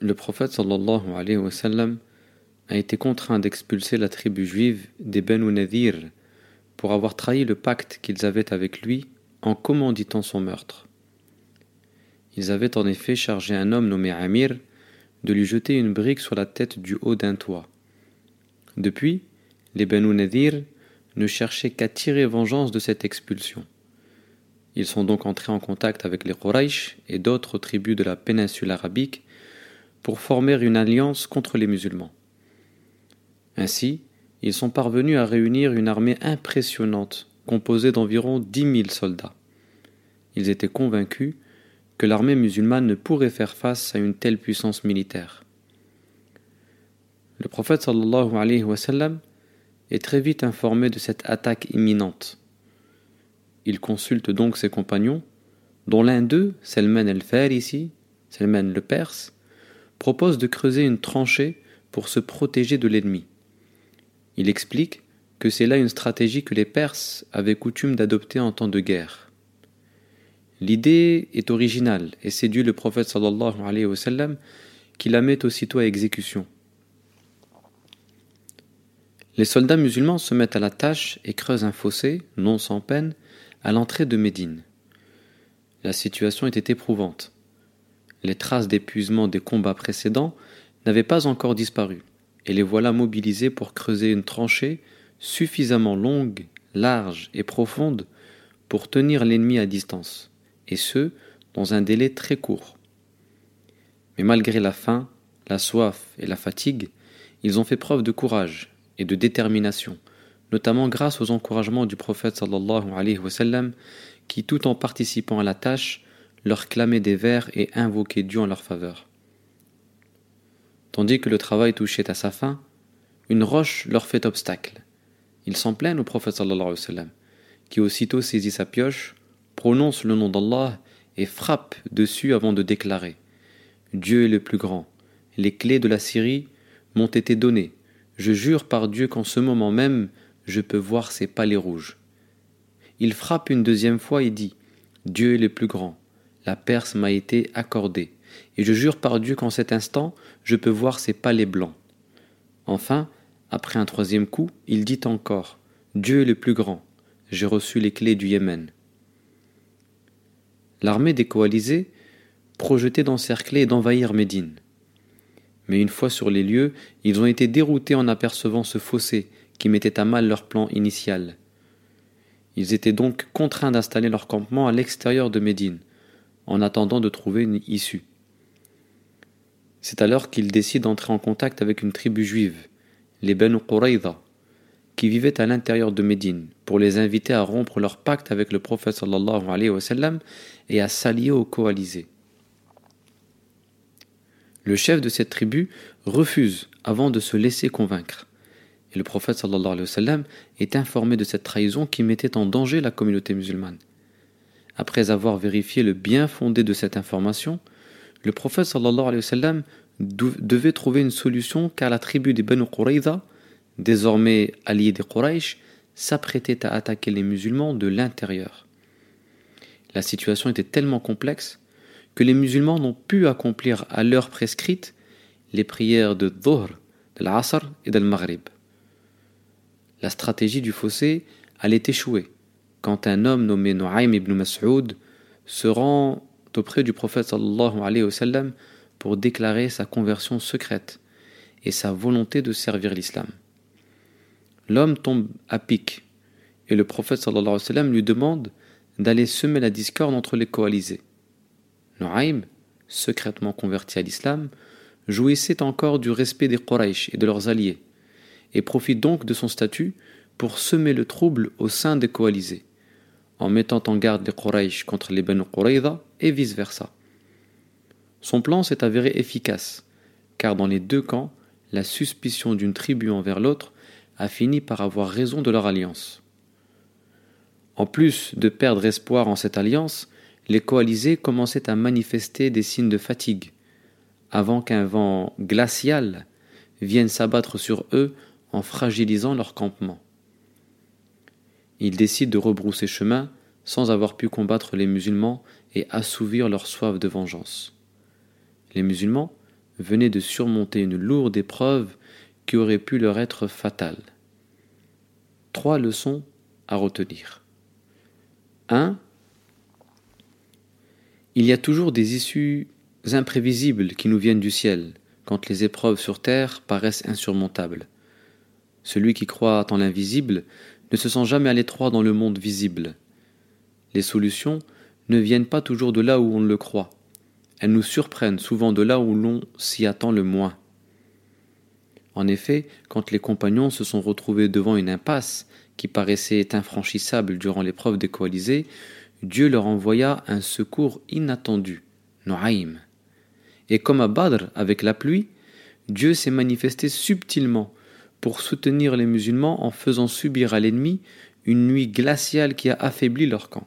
le prophète a été contraint d'expulser la tribu juive des Benu Nadir pour avoir trahi le pacte qu'ils avaient avec lui en commanditant son meurtre. Ils avaient en effet chargé un homme nommé Amir de lui jeter une brique sur la tête du haut d'un toit. Depuis, les Benu Nadir ne cherchaient qu'à tirer vengeance de cette expulsion. Ils sont donc entrés en contact avec les Quraysh et d'autres tribus de la péninsule arabique pour former une alliance contre les musulmans. Ainsi, ils sont parvenus à réunir une armée impressionnante, composée d'environ dix mille soldats. Ils étaient convaincus que l'armée musulmane ne pourrait faire face à une telle puissance militaire. Le prophète sallallahu alayhi wa sallam est très vite informé de cette attaque imminente. Il consulte donc ses compagnons, dont l'un d'eux, Selman el-Farisi, Selman le Perse, propose de creuser une tranchée pour se protéger de l'ennemi. Il explique que c'est là une stratégie que les Perses avaient coutume d'adopter en temps de guerre. L'idée est originale et séduit le prophète sallallahu alayhi wa sallam qui la met aussitôt à exécution. Les soldats musulmans se mettent à la tâche et creusent un fossé, non sans peine, à l'entrée de Médine. La situation était éprouvante. Les traces d'épuisement des combats précédents n'avaient pas encore disparu et les voilà mobilisés pour creuser une tranchée suffisamment longue, large et profonde pour tenir l'ennemi à distance, et ce, dans un délai très court. Mais malgré la faim, la soif et la fatigue, ils ont fait preuve de courage et de détermination, notamment grâce aux encouragements du prophète sallallahu alayhi wa sallam, qui tout en participant à la tâche, leur clamait des vers et invoquait Dieu en leur faveur. Tandis que le travail touchait à sa fin, une roche leur fait obstacle. Ils s'en plaignent au prophète qui aussitôt saisit sa pioche, prononce le nom d'Allah et frappe dessus avant de déclarer Dieu est le plus grand. Les clés de la Syrie m'ont été données. Je jure par Dieu qu'en ce moment même, je peux voir ses palais rouges. Il frappe une deuxième fois et dit Dieu est le plus grand. La Perse m'a été accordée et je jure par Dieu qu'en cet instant, je peux voir ses palais blancs. Enfin, après un troisième coup, il dit encore Dieu est le plus grand, j'ai reçu les clés du Yémen. L'armée des coalisés projetait d'encercler et d'envahir Médine. Mais une fois sur les lieux, ils ont été déroutés en apercevant ce fossé qui mettait à mal leur plan initial. Ils étaient donc contraints d'installer leur campement à l'extérieur de Médine, en attendant de trouver une issue. C'est alors qu'il décide d'entrer en contact avec une tribu juive, les Banu Qurayza, qui vivaient à l'intérieur de Médine, pour les inviter à rompre leur pacte avec le prophète sallallahu et à s'allier aux coalisés. Le chef de cette tribu refuse avant de se laisser convaincre. Et le prophète sallallahu alayhi wa est informé de cette trahison qui mettait en danger la communauté musulmane. Après avoir vérifié le bien fondé de cette information, le prophète sallallahu alayhi wa devait trouver une solution car la tribu des Banu Qurayza, désormais alliée des Quraysh, s'apprêtait à attaquer les musulmans de l'intérieur. La situation était tellement complexe que les musulmans n'ont pu accomplir à l'heure prescrite les prières de Dhuhr, de l'Asr et de l'Maghrib. La stratégie du fossé allait échouer quand un homme nommé Nu'aym ibn Mas'ud se rend auprès du prophète sallallahu pour déclarer sa conversion secrète et sa volonté de servir l'islam. L'homme tombe à pic et le prophète sallallahu lui demande d'aller semer la discorde entre les coalisés. Nu'aym, secrètement converti à l'islam, jouissait encore du respect des Quraysh et de leurs alliés, et profite donc de son statut pour semer le trouble au sein des coalisés, en mettant en garde les Quraysh contre les Ben Qurayza et vice-versa. Son plan s'est avéré efficace, car dans les deux camps, la suspicion d'une tribu envers l'autre a fini par avoir raison de leur alliance. En plus de perdre espoir en cette alliance, les coalisés commençaient à manifester des signes de fatigue, avant qu'un vent glacial vienne s'abattre sur eux en fragilisant leur campement. Ils décident de rebrousser chemin sans avoir pu combattre les musulmans et assouvir leur soif de vengeance. Les musulmans venaient de surmonter une lourde épreuve qui aurait pu leur être fatale. Trois leçons à retenir. 1. Il y a toujours des issues imprévisibles qui nous viennent du ciel quand les épreuves sur terre paraissent insurmontables. Celui qui croit en l'invisible ne se sent jamais à l'étroit dans le monde visible. Les solutions ne viennent pas toujours de là où on le croit. Elles nous surprennent souvent de là où l'on s'y attend le moins. En effet, quand les compagnons se sont retrouvés devant une impasse qui paraissait infranchissable durant l'épreuve des coalisés, Dieu leur envoya un secours inattendu, Noaïm. Et comme à Badr avec la pluie, Dieu s'est manifesté subtilement pour soutenir les musulmans en faisant subir à l'ennemi une nuit glaciale qui a affaibli leur camp.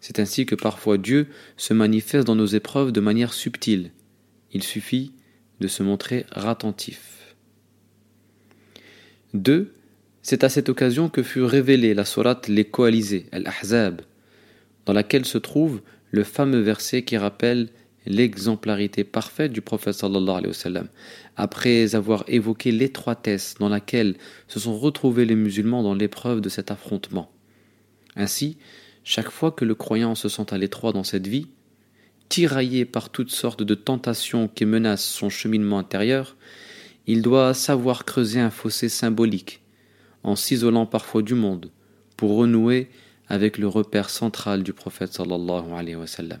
C'est ainsi que parfois Dieu se manifeste dans nos épreuves de manière subtile. Il suffit de se montrer attentif. 2. C'est à cette occasion que fut révélée la sourate Les Coalisés, Al-Ahzab, dans laquelle se trouve le fameux verset qui rappelle l'exemplarité parfaite du prophète après avoir évoqué l'étroitesse dans laquelle se sont retrouvés les musulmans dans l'épreuve de cet affrontement. Ainsi, chaque fois que le croyant se sent à l'étroit dans cette vie, tiraillé par toutes sortes de tentations qui menacent son cheminement intérieur, il doit savoir creuser un fossé symbolique, en s'isolant parfois du monde, pour renouer avec le repère central du prophète sallallahu alayhi wa sallam.